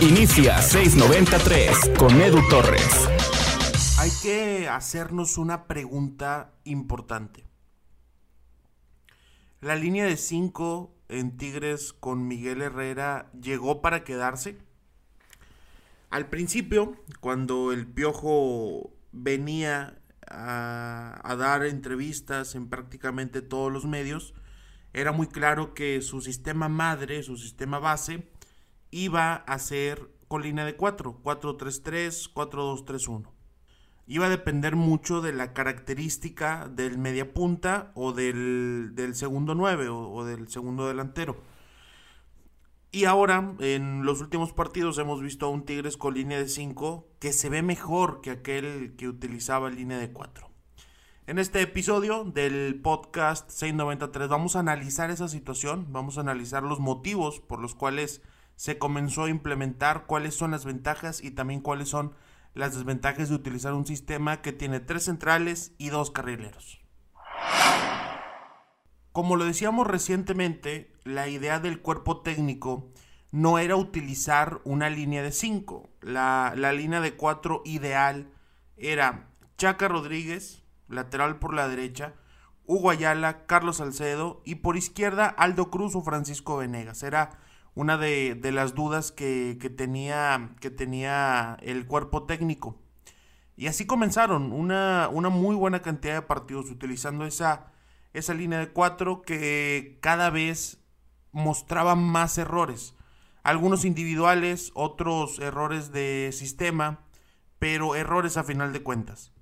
Inicia 693 con Edu Torres. Hay que hacernos una pregunta importante. La línea de 5 en Tigres con Miguel Herrera llegó para quedarse. Al principio, cuando el Piojo venía a, a, dar entrevistas en prácticamente todos los medios, era muy claro que su sistema madre, su sistema base, iba a ser con línea de 4, 4-3-3, 4-2-3-1. Iba a depender mucho de la característica del media punta o del, del segundo 9 o, o del segundo delantero. Y ahora, en los últimos partidos, hemos visto a un Tigres con línea de 5 que se ve mejor que aquel que utilizaba línea de 4. En este episodio del podcast 693 vamos a analizar esa situación, vamos a analizar los motivos por los cuales se comenzó a implementar, cuáles son las ventajas y también cuáles son las desventajas de utilizar un sistema que tiene tres centrales y dos carrileros. Como lo decíamos recientemente, la idea del cuerpo técnico no era utilizar una línea de 5. La, la, línea de 4 ideal era Chaca Rodríguez, lateral por la derecha, Hugo Ayala, Carlos Salcedo y por izquierda Aldo Cruz o Francisco Venegas. Era una de, las dudas que, que, tenía, que tenía el cuerpo técnico. Y así comenzaron una, una muy buena cantidad de partidos utilizando esa, esa línea de 4 que cada vez mostraba más errores. Algunos individuales, otros errores de sistema, pero errores a final de cuentas.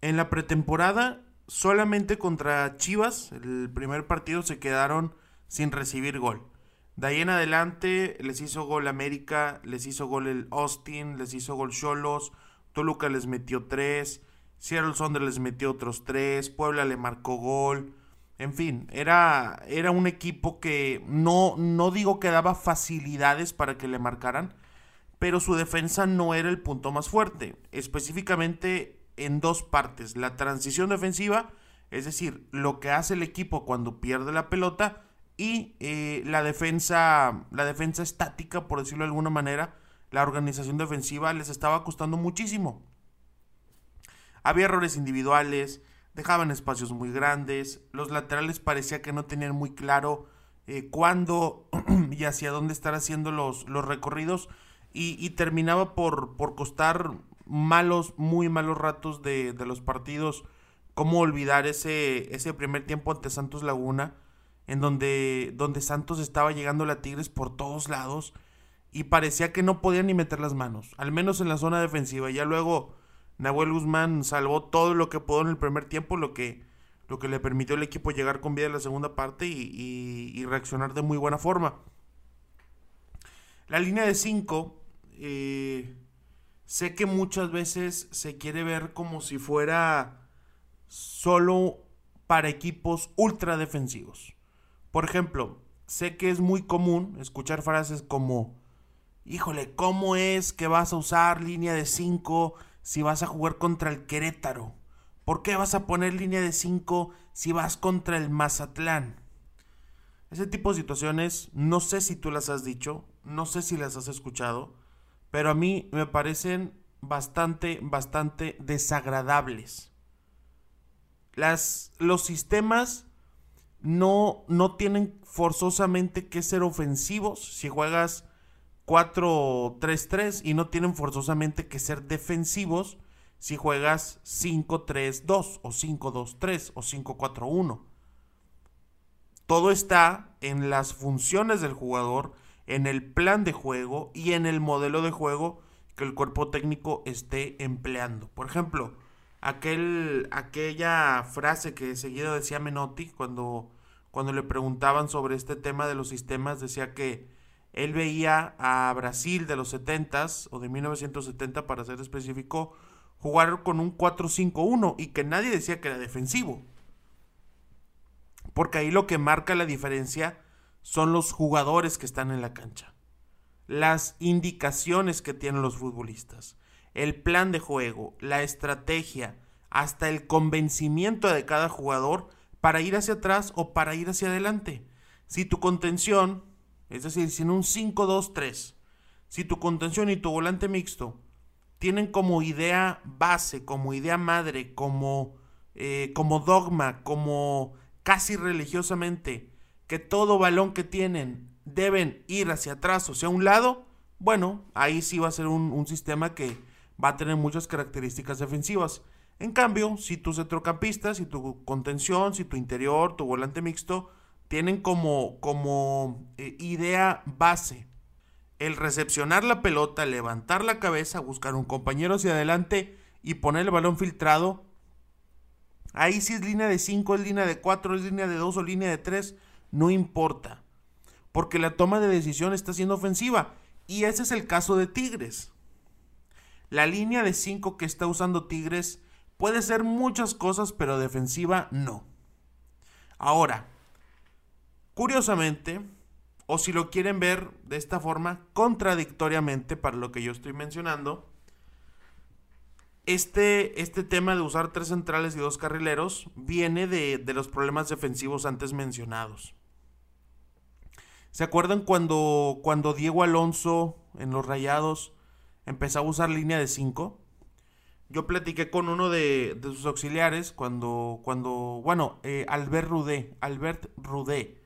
En la pretemporada, solamente contra Chivas, el primer partido se quedaron sin recibir gol. De ahí en adelante les hizo gol América, les hizo gol el Austin, les hizo gol Cholos, Toluca les metió tres, Seattle Sonder les metió otros tres, Puebla le marcó gol. En fin, era, era un equipo que no, no digo que daba facilidades para que le marcaran, pero su defensa no era el punto más fuerte. Específicamente en dos partes. La transición defensiva, es decir, lo que hace el equipo cuando pierde la pelota, y eh, la defensa, la defensa estática, por decirlo de alguna manera, la organización defensiva les estaba costando muchísimo. Había errores individuales, dejaban espacios muy grandes, los laterales parecía que no tenían muy claro eh, cuándo y hacia dónde estar haciendo los, los recorridos y, y terminaba por, por, costar malos, muy malos ratos de, de los partidos. Cómo olvidar ese, ese primer tiempo ante Santos Laguna, en donde, donde Santos estaba llegando a Tigres por todos lados y parecía que no podían ni meter las manos, al menos en la zona defensiva. Ya luego Nahuel Guzmán salvó todo lo que pudo en el primer tiempo, lo que, lo que le permitió al equipo llegar con vida en la segunda parte y, y, y reaccionar de muy buena forma. La línea de 5, eh, sé que muchas veces se quiere ver como si fuera solo para equipos ultra defensivos. Por ejemplo, sé que es muy común escuchar frases como, híjole, ¿cómo es que vas a usar línea de 5 si vas a jugar contra el Querétaro? ¿Por qué vas a poner línea de 5 si vas contra el Mazatlán? Ese tipo de situaciones, no sé si tú las has dicho, no sé si las has escuchado, pero a mí me parecen bastante, bastante desagradables. Las, los sistemas no, no tienen forzosamente que ser ofensivos si juegas 4-3-3 y no tienen forzosamente que ser defensivos si juegas 5-3-2 o 5-2-3 o 5-4-1. Todo está en las funciones del jugador, en el plan de juego y en el modelo de juego que el cuerpo técnico esté empleando. Por ejemplo, aquel, aquella frase que seguido decía Menotti cuando, cuando le preguntaban sobre este tema de los sistemas, decía que él veía a Brasil de los 70s o de 1970 para ser específico jugar con un 4-5-1 y que nadie decía que era defensivo. Porque ahí lo que marca la diferencia son los jugadores que están en la cancha. Las indicaciones que tienen los futbolistas el plan de juego, la estrategia, hasta el convencimiento de cada jugador para ir hacia atrás o para ir hacia adelante. Si tu contención Es decir, sin un 5-2-3. Si tu contención y tu volante mixto tienen como idea base, como idea madre, como, eh, como dogma, como casi religiosamente, que todo balón que tienen deben ir hacia atrás o sea un lado, bueno, ahí sí va a ser un, sistema que va a tener muchas características defensivas. En cambio, si tus centrocampistas, si tu contención, si tu interior, tu volante mixto, tienen como, como eh, idea base el recepcionar la pelota, levantar la cabeza, buscar un compañero hacia adelante y poner el balón filtrado. Ahí si es línea de 5, es línea de 4, es línea de 2 o línea de 3, no importa. Porque la toma de decisión está siendo ofensiva. Y ese es el caso de Tigres. La línea de 5 que está usando Tigres puede ser muchas cosas, pero defensiva no. Ahora, curiosamente, o si lo quieren ver de esta forma, contradictoriamente para lo que yo estoy mencionando, este, este tema de usar tres centrales y dos carrileros viene de, de los problemas defensivos antes mencionados. ¿Se acuerdan cuando, cuando Diego Alonso en los Rayados empezó a usar línea de 5. Yo platiqué con uno de, sus auxiliares cuando, cuando bueno, eh, Albert Rudé, Albert Rudé,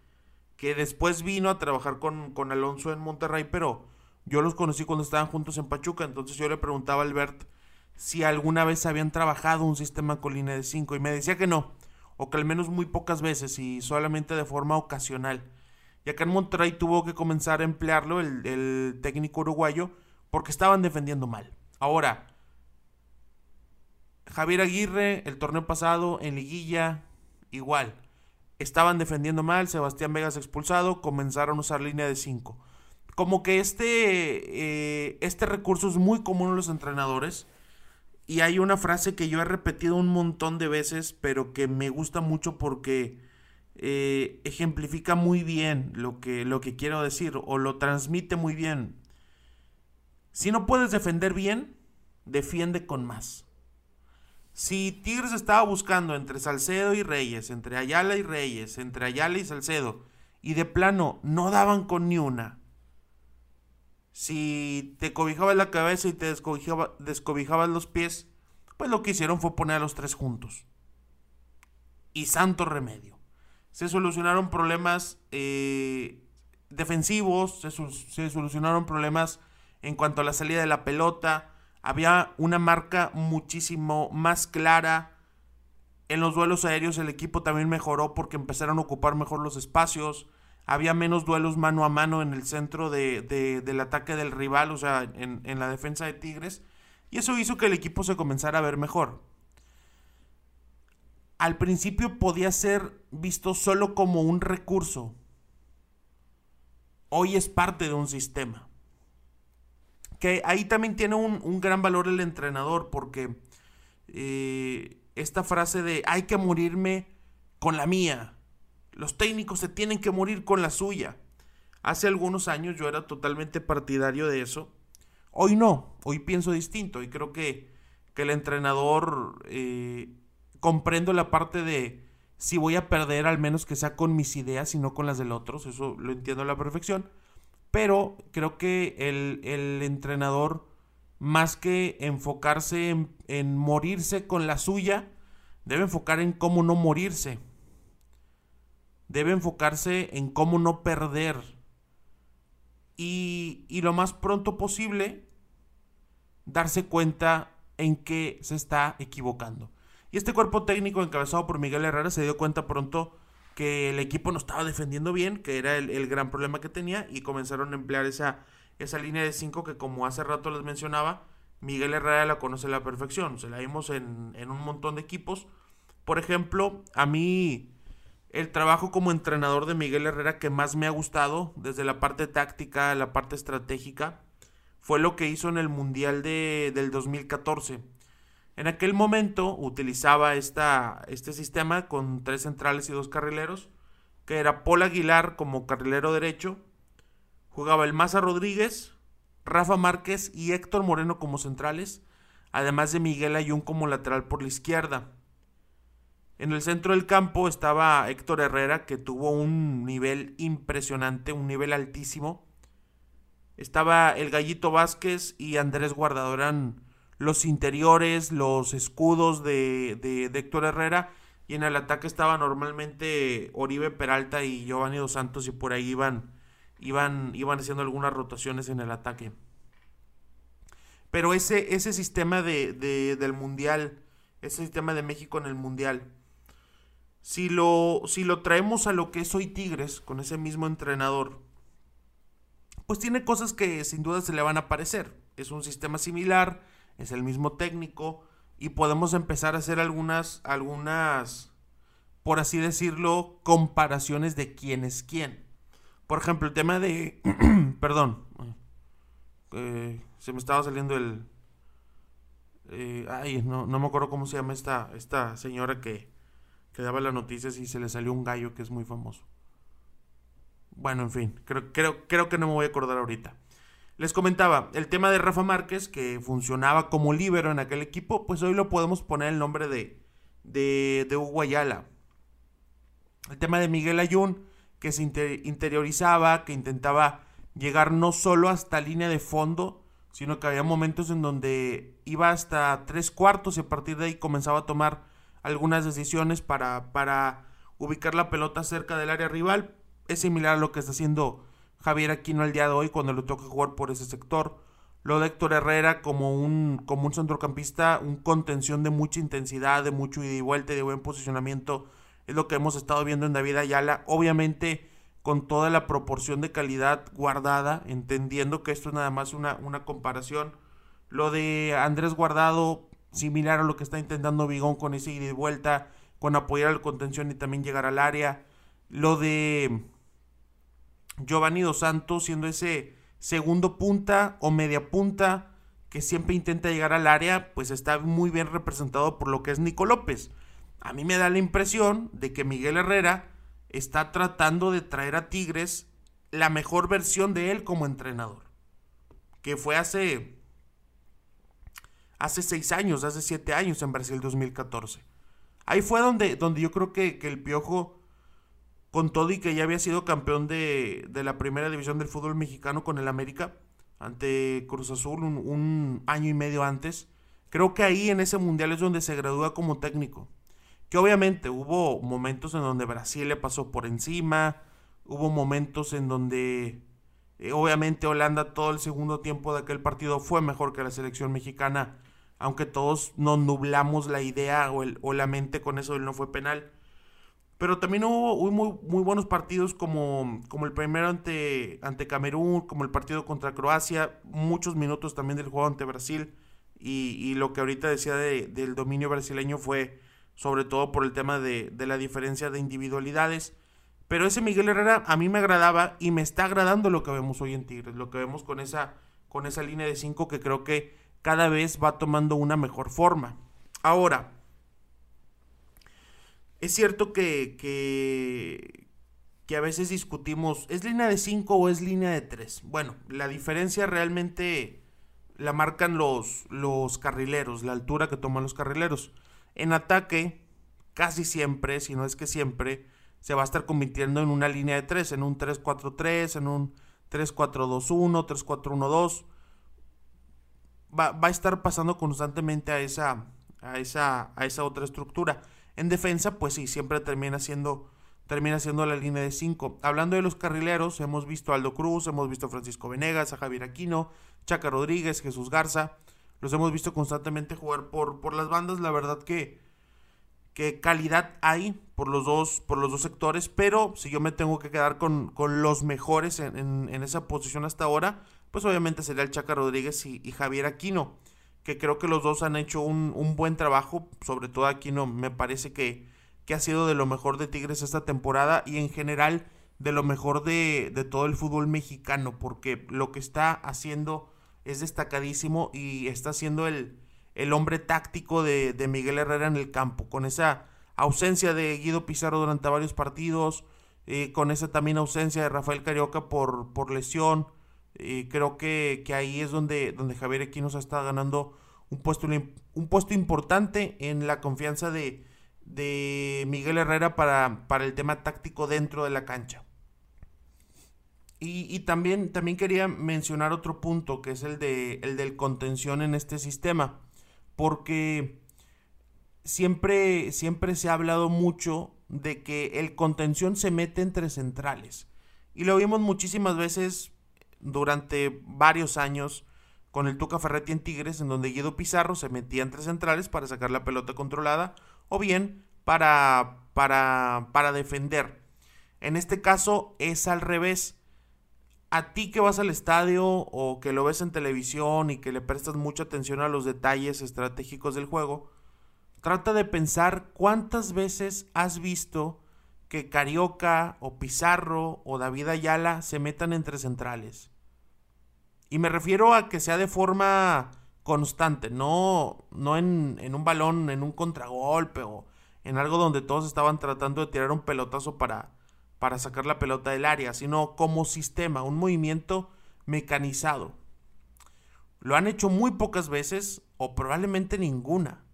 que después vino a trabajar con, con Alonso en Monterrey, pero yo los conocí cuando estaban juntos en Pachuca, entonces yo le preguntaba a Albert si alguna vez habían trabajado un sistema con línea de 5 y me decía que no, o que al menos muy pocas veces y solamente de forma ocasional. Y acá en Monterrey tuvo que comenzar a emplearlo el, técnico uruguayo porque estaban defendiendo mal. Ahora, Javier Aguirre, el torneo pasado en liguilla, igual. Estaban defendiendo mal, Sebastián Vegas expulsado, comenzaron a usar línea de 5. Como que este, eh, este recurso es muy común en los entrenadores. Y hay una frase que yo he repetido un montón de veces, pero que me gusta mucho porque eh, ejemplifica muy bien lo que, lo que quiero decir o lo transmite muy bien. Si no puedes defender bien, defiende con más. Si Tigres estaba buscando entre Salcedo y Reyes, entre Ayala y Reyes, entre Ayala y Salcedo, y de plano no daban con ni una. Si te cobijabas la cabeza y te descobijaba, descobijabas los pies, pues lo que hicieron fue poner a los tres juntos. Y santo remedio. Se solucionaron problemas eh, defensivos, se, solucionaron problemas en cuanto a la salida de la pelota. Había una marca muchísimo más clara. En los duelos aéreos el equipo también mejoró porque empezaron a ocupar mejor los espacios. Había menos duelos mano a mano en el centro de, del ataque del rival, o sea, en la defensa de Tigres. Y eso hizo que el equipo se comenzara a ver mejor. Al principio podía ser visto solo como un recurso. Hoy es parte de un sistema que ahí también tiene un, gran valor el entrenador, porque eh, esta frase de hay que morirme con la mía, los técnicos se tienen que morir con la suya. Hace algunos años yo era totalmente partidario de eso. Hoy no, hoy pienso distinto y creo que, que el entrenador eh, comprendo la parte de si voy a perder al menos que sea con mis ideas y no con las del otro, eso lo entiendo a la perfección. Pero creo que el, entrenador, más que enfocarse en, morirse con la suya, debe enfocar en cómo no morirse. Debe enfocarse en cómo no perder. Y, y lo más pronto posible, darse cuenta en que se está equivocando. Y este cuerpo técnico encabezado por Miguel Herrera se dio cuenta pronto que el equipo no estaba defendiendo bien, que era el, gran problema que tenía, y comenzaron a emplear esa, esa línea de 5 que como hace rato les mencionaba, Miguel Herrera la conoce a la perfección, se la vimos en, en un montón de equipos. Por ejemplo, a mí el trabajo como entrenador de Miguel Herrera que más me ha gustado, desde la parte táctica, la parte estratégica, fue lo que hizo en el Mundial de, del 2014 en aquel momento utilizaba este sistema con tres centrales y dos carrileros, que era Paul Aguilar como carrilero derecho, jugaba el Maza Rodríguez, Rafa Márquez y Héctor Moreno como centrales, además de Miguel Ayun como lateral por la izquierda. En el centro del campo estaba Héctor Herrera, que tuvo un nivel impresionante, un nivel altísimo. Estaba el Gallito Vázquez y Andrés Guardado. Eran los interiores, los escudos de, de, Héctor Herrera. Y en el ataque estaba normalmente Oribe Peralta y Giovanni Dos Santos y por ahí iban, iban, iban haciendo algunas rotaciones en el ataque. Pero ese, ese sistema de, de, del Mundial, ese sistema de México en el Mundial, si lo, si lo traemos a lo que es hoy Tigres, con ese mismo entrenador, pues tiene cosas que sin duda se le van a parecer. Es un sistema similar, es el mismo técnico y podemos empezar a hacer algunas, algunas, por así decirlo, comparaciones de quién es quién. Por ejemplo, el tema de, perdón, eh, se me estaba saliendo el, eh, ay, no, no me acuerdo cómo se llama esta, esta señora que, que daba las noticias y se le salió un gallo que es muy famoso. Bueno, en fin, creo, creo, creo que no me voy a acordar ahorita. Les comentaba, el tema de Rafa Márquez, que funcionaba como líbero en aquel equipo, pues hoy lo podemos poner el nombre de, de, de Hugo Ayala. El tema de Miguel Ayun, que se interiorizaba, que intentaba llegar no solo hasta línea de fondo, sino que había momentos en donde iba hasta tres cuartos y a partir de ahí comenzaba a tomar algunas decisiones para, para ubicar la pelota cerca del área rival. Es similar a lo que está haciendo Javier Aquino el día de hoy cuando le toca jugar por ese sector. Lo de Héctor Herrera como un, como un centrocampista, un contención de mucha intensidad, de mucho ida y vuelta, de buen posicionamiento, es lo que hemos estado viendo en David Ayala. Obviamente con toda la proporción de calidad guardada, entendiendo que esto es nada más una, una comparación. Lo de Andrés Guardado, similar a lo que está intentando Vigón con ese ida y vuelta, con apoyar al contención y también llegar al área. Lo de Giovanni Dos Santos siendo ese segundo punta o media punta que siempre intenta llegar al área, pues está muy bien representado por lo que es Nico López. A mí me da la impresión de que Miguel Herrera está tratando de traer a Tigres la mejor versión de él como entrenador. Que fue hace hace seis años, hace siete años en Brasil 2014. Ahí fue donde, donde yo creo que, que, el Piojo, con todo y que ya había sido campeón de, de, la primera división del fútbol mexicano con el América, ante Cruz Azul un, año y medio antes, creo que ahí en ese mundial es donde se gradúa como técnico. Que obviamente hubo momentos en donde Brasil le pasó por encima, hubo momentos en donde eh, obviamente Holanda todo el segundo tiempo de aquel partido fue mejor que la selección mexicana aunque todos nos nublamos la idea o, o la mente con eso él no fue penal. Pero también hubo, muy, buenos partidos como, como el primero ante, ante Camerún, como el partido contra Croacia, muchos minutos también del juego ante Brasil. Y, lo que ahorita decía de, del dominio brasileño fue sobre todo por el tema de, de, la diferencia de individualidades. Pero ese Miguel Herrera a mí me agradaba y me está agradando lo que vemos hoy en Tigres, lo que vemos con esa, con esa línea de 5 que creo que cada vez va tomando una mejor forma. Ahora, es cierto que, que, que a veces discutimos, ¿es línea de 5 o es línea de 3? Bueno, la diferencia realmente la marcan los, los carrileros, la altura que toman los carrileros. En ataque, casi siempre, si no es que siempre, se va a estar convirtiendo en una línea de 3, en un 3-4-3, en un 3-4-2-1, 3-4-1-2 va, va, a estar pasando constantemente a esa, a esa, a esa otra estructura. En defensa, pues sí, siempre termina siendo, termina siendo la línea de 5. Hablando de los carrileros, hemos visto a Aldo Cruz, hemos visto a Francisco Venegas, a Javier Aquino, Chaca Rodríguez, Jesús Garza. Los hemos visto constantemente jugar por, por las bandas. La verdad que, que calidad hay por los dos, por los dos sectores, pero si yo me tengo que quedar con, con los mejores en, en, esa posición hasta ahora, pues obviamente sería el Chaca Rodríguez y Javier Aquino, que creo que los dos han hecho un, un, buen trabajo, sobre todo Aquino me parece que, que ha sido de lo mejor de Tigres esta temporada y en general de lo mejor de, de todo el fútbol mexicano, porque lo que está haciendo es destacadísimo y está siendo el, el hombre táctico de, de, Miguel Herrera en el campo, con esa ausencia de Guido Pizarro durante varios partidos, eh, con esa también ausencia de Rafael Carioca por, por lesión, y creo que, que, ahí es donde, donde Javier Equinos está ganando un puesto, un puesto importante en la confianza de, de Miguel Herrera para, para el tema táctico dentro de la cancha. Y, también, también quería mencionar otro punto, que es el, de, el del contención en este sistema, porque siempre, siempre se ha hablado mucho de que el contención se mete entre centrales. Y lo vimos muchísimas veces durante varios años con el Tuca Ferretti en Tigres, en donde Guido Pizarro se metía entre centrales para sacar la pelota controlada, o bien para, para, para defender. En este caso es al revés a ti que vas al estadio o que lo ves en televisión y que le prestas mucha atención a los detalles estratégicos del juego, trata de pensar cuántas veces has visto que Carioca o Pizarro o David Ayala se metan entre centrales. Y me refiero a que sea de forma constante, no, no en, en un balón, en un contragolpe o en algo donde todos estaban tratando de tirar un pelotazo para, para sacar la pelota del área, sino como sistema, un movimiento mecanizado. Lo han hecho muy pocas veces o probablemente ninguna.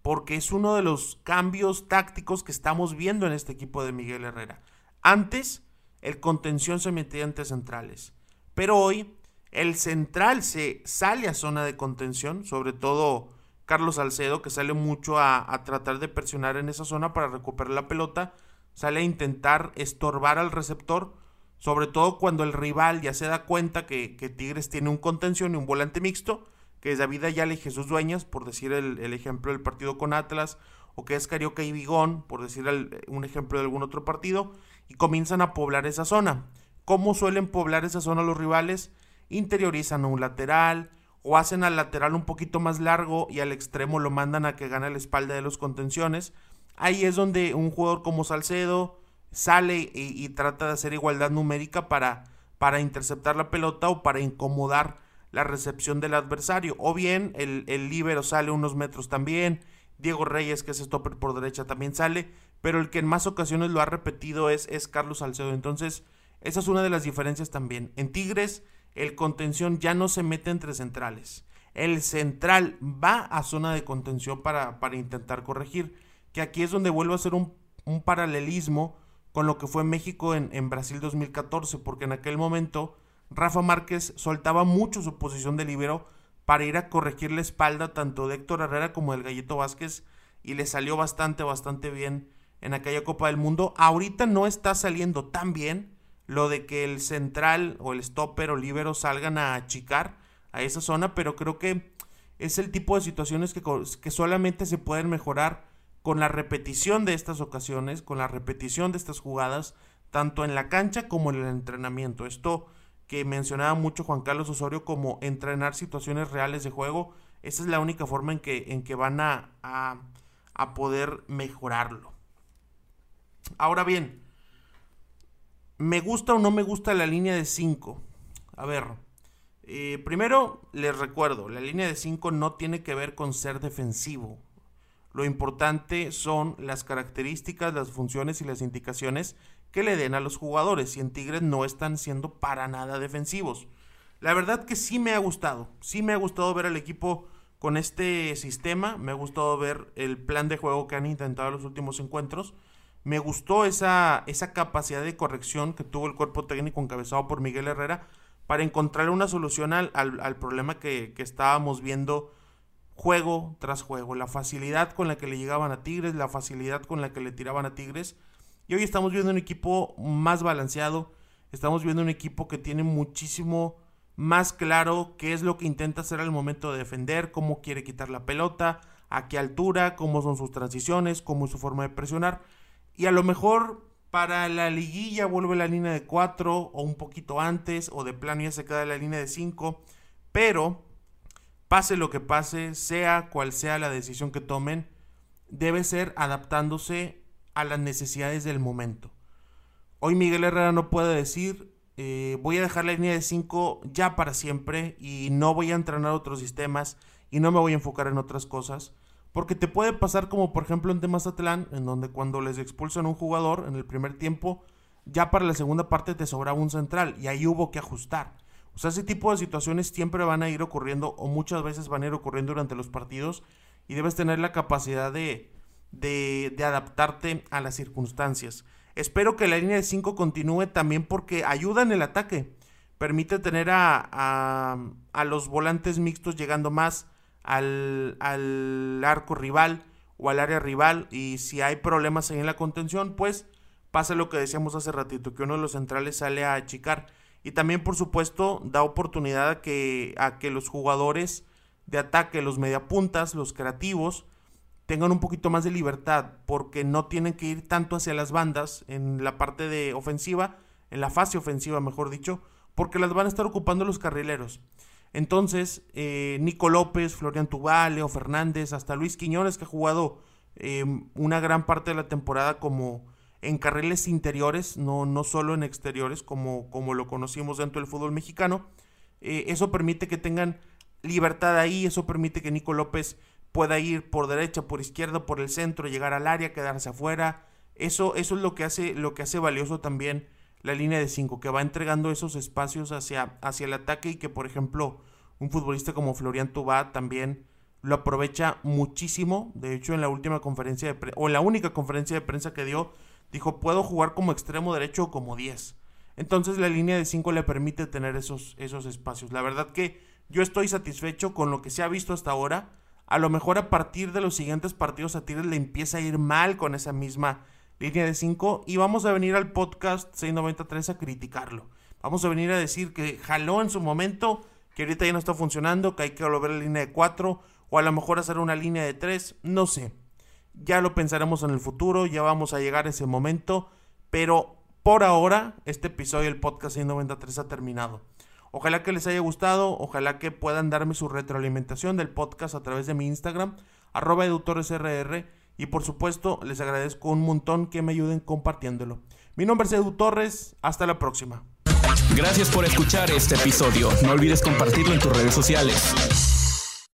Porque es uno de los cambios tácticos que estamos viendo en este equipo de Miguel Herrera. Antes el contención se metía entre centrales, pero hoy el central se sale a zona de contención, sobre todo Carlos Salcedo, que sale mucho a, tratar de presionar en esa zona para recuperar la pelota sale a intentar estorbar al receptor, sobre todo cuando el rival ya se da cuenta que, Tigres tiene un contención y un volante mixto, que es David Ayala y Jesús Dueñas, por decir el, ejemplo del partido con Atlas, o que es Carioca y Vigón, por decir un ejemplo de algún otro partido, y comienzan a poblar esa zona. ¿Cómo suelen poblar esa zona los rivales? Interiorizan a un lateral, o hacen al lateral un poquito más largo y al extremo lo mandan a que gane la espalda de los contenciones Ahí es donde un jugador como Salcedo sale y, trata de hacer igualdad numérica para, para, interceptar la pelota o para incomodar la recepción del adversario. O bien el, el líbero sale unos metros también. Diego Reyes, que es stopper por derecha, también sale. Pero el que en más ocasiones lo ha repetido es, es Carlos Salcedo. Entonces, esa es una de las diferencias también. En Tigres, el contención ya no se mete entre centrales. El central va a zona de contención para, para intentar corregir que aquí es donde vuelvo a hacer un, paralelismo con lo que fue México en, Brasil 2014, porque en aquel momento Rafa Márquez soltaba mucho su posición de libero para ir a corregir la espalda tanto de Héctor Herrera como del Gallito Vázquez y le salió bastante, bastante bien en aquella Copa del Mundo. Ahorita no está saliendo tan bien lo de que el central o el stopper o libero salgan a achicar a esa zona, pero creo que es el tipo de situaciones que, que solamente se pueden mejorar con la repetición de estas ocasiones, con la repetición de estas jugadas, tanto en la cancha como en el entrenamiento. Esto que mencionaba mucho Juan Carlos Osorio como entrenar situaciones reales de juego, esa es la única forma en que, en que van a, a, poder mejorarlo. Ahora bien, ¿me gusta o no me gusta la línea de 5? A ver, eh, primero les recuerdo, la línea de 5 no tiene que ver con ser defensivo. Lo importante son las características, las funciones y las indicaciones que le den a los jugadores. Y en Tigres no están siendo para nada defensivos. La verdad que sí me ha gustado. Sí me ha gustado ver al equipo con este sistema. Me ha gustado ver el plan de juego que han intentado en los últimos encuentros. Me gustó esa, esa capacidad de corrección que tuvo el cuerpo técnico encabezado por Miguel Herrera para encontrar una solución al, al, problema que, que estábamos viendo juego tras juego, la facilidad con la que le llegaban a Tigres, la facilidad con la que le tiraban a Tigres. Y hoy estamos viendo un equipo más balanceado, estamos viendo un equipo que tiene muchísimo más claro qué es lo que intenta hacer al momento de defender, cómo quiere quitar la pelota, a qué altura, cómo son sus transiciones, cómo es su forma de presionar. Y a lo mejor para la liguilla vuelve la línea de 4 o un poquito antes o de plano ya se queda la línea de 5. Pero pase lo que pase, sea cual sea la decisión que tomen, debe ser adaptándose a las necesidades del momento. Hoy Miguel Herrera no puede decir, eh, voy a dejar la línea de 5 ya para siempre y no voy a entrenar otros sistemas y no me voy a enfocar en otras cosas. Porque te puede pasar como por ejemplo en Temazatlán, en donde cuando les expulsan a un jugador en el primer tiempo, ya para la segunda parte te sobraba un central y ahí hubo que ajustar. O sea, ese tipo de situaciones siempre van a ir ocurriendo o muchas veces van a ir ocurriendo durante los partidos y debes tener la capacidad de, de, adaptarte a las circunstancias. Espero que la línea de 5 continúe también porque ayuda en el ataque. Permite tener a, a, los volantes mixtos llegando más al, al, arco rival o al área rival. Y si hay problemas ahí en la contención, pues pasa lo que decíamos hace ratito, que uno de los centrales sale a achicar. Y también, por supuesto, da oportunidad a que, a que los jugadores de ataque, los mediapuntas, los creativos, tengan un poquito más de libertad, porque no tienen que ir tanto hacia las bandas en la parte de ofensiva, en la fase ofensiva, mejor dicho, porque las van a estar ocupando los carrileros. Entonces, eh, Nico López, Florian Tubal, Leo Fernández, hasta Luis Quiñones, que ha jugado eh, una gran parte de la temporada como en carriles interiores, no, no solo en exteriores, como, como lo conocimos dentro del fútbol mexicano. Eh, eso permite que tengan libertad ahí, eso permite que Nico López pueda ir por derecha, por izquierda, por el centro, llegar al área, quedarse afuera. Eso, eso es lo que hace, lo que hace valioso también la línea de 5, que va entregando esos espacios hacia, hacia el ataque y que, por ejemplo, un futbolista como Florian Tubá también lo aprovecha muchísimo. De hecho, en la última conferencia de prensa, o en la única conferencia de prensa que dio, dijo, puedo jugar como extremo derecho o como 10. Entonces la línea de 5 le permite tener esos, esos espacios. La verdad que yo estoy satisfecho con lo que se ha visto hasta ahora. A lo mejor a partir de los siguientes partidos a Tigres le empieza a ir mal con esa misma línea de 5 y vamos a venir al podcast 693 a criticarlo. Vamos a venir a decir que jaló en su momento, que ahorita ya no está funcionando, que hay que volver a la línea de 4 o a lo mejor hacer una línea de 3, no sé. Ya lo pensaremos en el futuro, ya vamos a llegar a ese momento, pero por ahora este episodio del podcast 693 ha terminado. Ojalá que les haya gustado, ojalá que puedan darme su retroalimentación del podcast a través de mi Instagram, arroba y por supuesto les agradezco un montón que me ayuden compartiéndolo. Mi nombre es Edu Torres, hasta la próxima. Gracias por escuchar este episodio, no olvides compartirlo en tus redes sociales.